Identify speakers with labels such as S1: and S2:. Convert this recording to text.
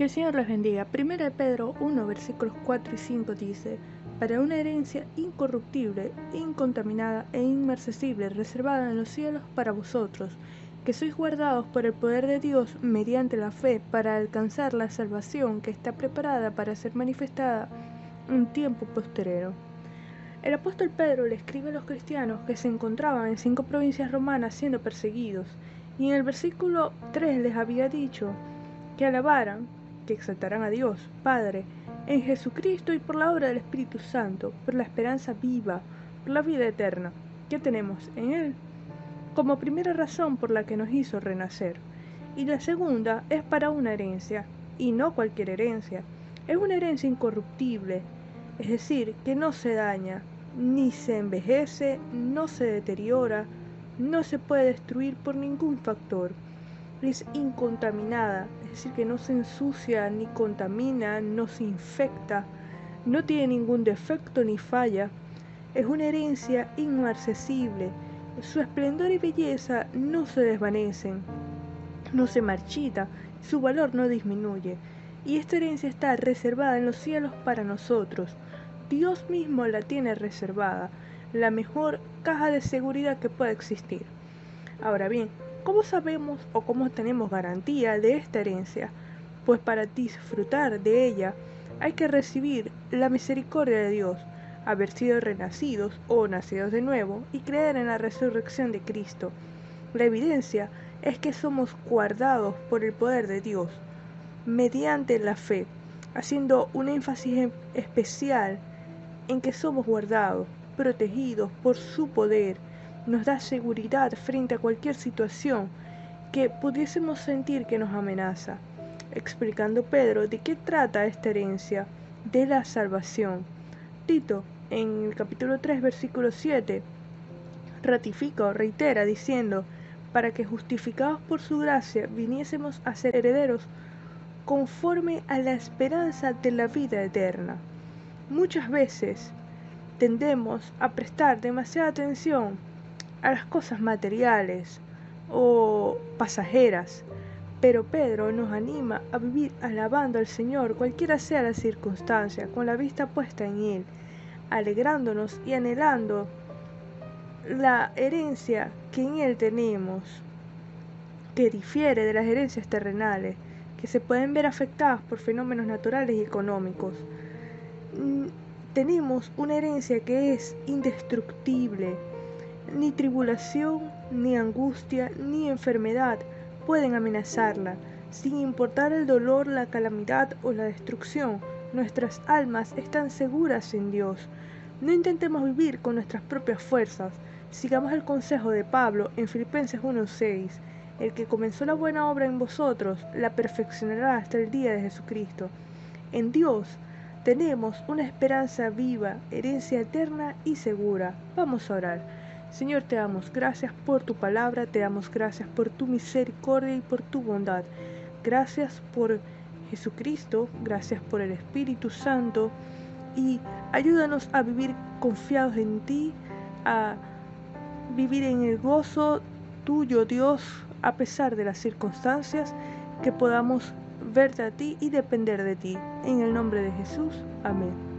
S1: Que el Señor les bendiga. Primera de Pedro 1, versículos 4 y 5 dice, para una herencia incorruptible, incontaminada e inmarcesible, reservada en los cielos para vosotros, que sois guardados por el poder de Dios mediante la fe para alcanzar la salvación que está preparada para ser manifestada un tiempo posterior. El apóstol Pedro le escribe a los cristianos que se encontraban en cinco provincias romanas siendo perseguidos, y en el versículo 3 les había dicho que alabaran, que exaltarán a Dios, Padre, en Jesucristo y por la obra del Espíritu Santo, por la esperanza viva, por la vida eterna que tenemos en Él, como primera razón por la que nos hizo renacer. Y la segunda es para una herencia, y no cualquier herencia, es una herencia incorruptible, es decir, que no se daña, ni se envejece, no se deteriora, no se puede destruir por ningún factor. Es incontaminada, es decir, que no se ensucia ni contamina, no se infecta, no tiene ningún defecto ni falla. Es una herencia inmarcesible. Su esplendor y belleza no se desvanecen, no se marchita, su valor no disminuye. Y esta herencia está reservada en los cielos para nosotros Dios mismo la tiene reservada, la mejor caja de seguridad que pueda existir. Ahora bien, ¿cómo sabemos o cómo tenemos garantía de esta herencia? Pues para disfrutar de ella hay que recibir la misericordia de Dios, haber sido renacidos o nacidos de nuevo y creer en la resurrección de Cristo. La evidencia es que somos guardados por el poder de Dios mediante la fe, haciendo un énfasis especial en que somos guardados, protegidos por su poder, nos da seguridad frente a cualquier situación que pudiésemos sentir que nos amenaza. Explicando Pedro de qué trata esta herencia de la salvación. Tito, en el capítulo 3, versículo 7, ratifica o reitera diciendo, para que justificados por su gracia viniésemos a ser herederos conforme a la esperanza de la vida eterna. Muchas veces tendemos a prestar demasiada atención a las cosas materiales o pasajeras, pero Pedro nos anima a vivir alabando al Señor cualquiera sea la circunstancia, con la vista puesta en Él, alegrándonos y anhelando la herencia que en Él tenemos, que difiere de las herencias terrenales, que se pueden ver afectadas por fenómenos naturales y económicos. Mm, tenemos una herencia que es indestructible. Ni tribulación, ni angustia, ni enfermedad pueden amenazarla. Sin importar el dolor, la calamidad o la destrucción, nuestras almas están seguras en Dios. No intentemos vivir con nuestras propias fuerzas. Sigamos el consejo de Pablo en Filipenses 1:6. El que comenzó la buena obra en vosotros la perfeccionará hasta el día de Jesucristo. En Dios tenemos una esperanza viva, herencia eterna y segura. Vamos a orar. Señor, te damos gracias por tu palabra, te damos gracias por tu misericordia y por tu bondad. Gracias por Jesucristo, gracias por el Espíritu Santo y ayúdanos a vivir confiados en ti, a vivir en el gozo tuyo, Dios, a pesar de las circunstancias, que podamos verte a ti y depender de ti. En el nombre de Jesús. Amén.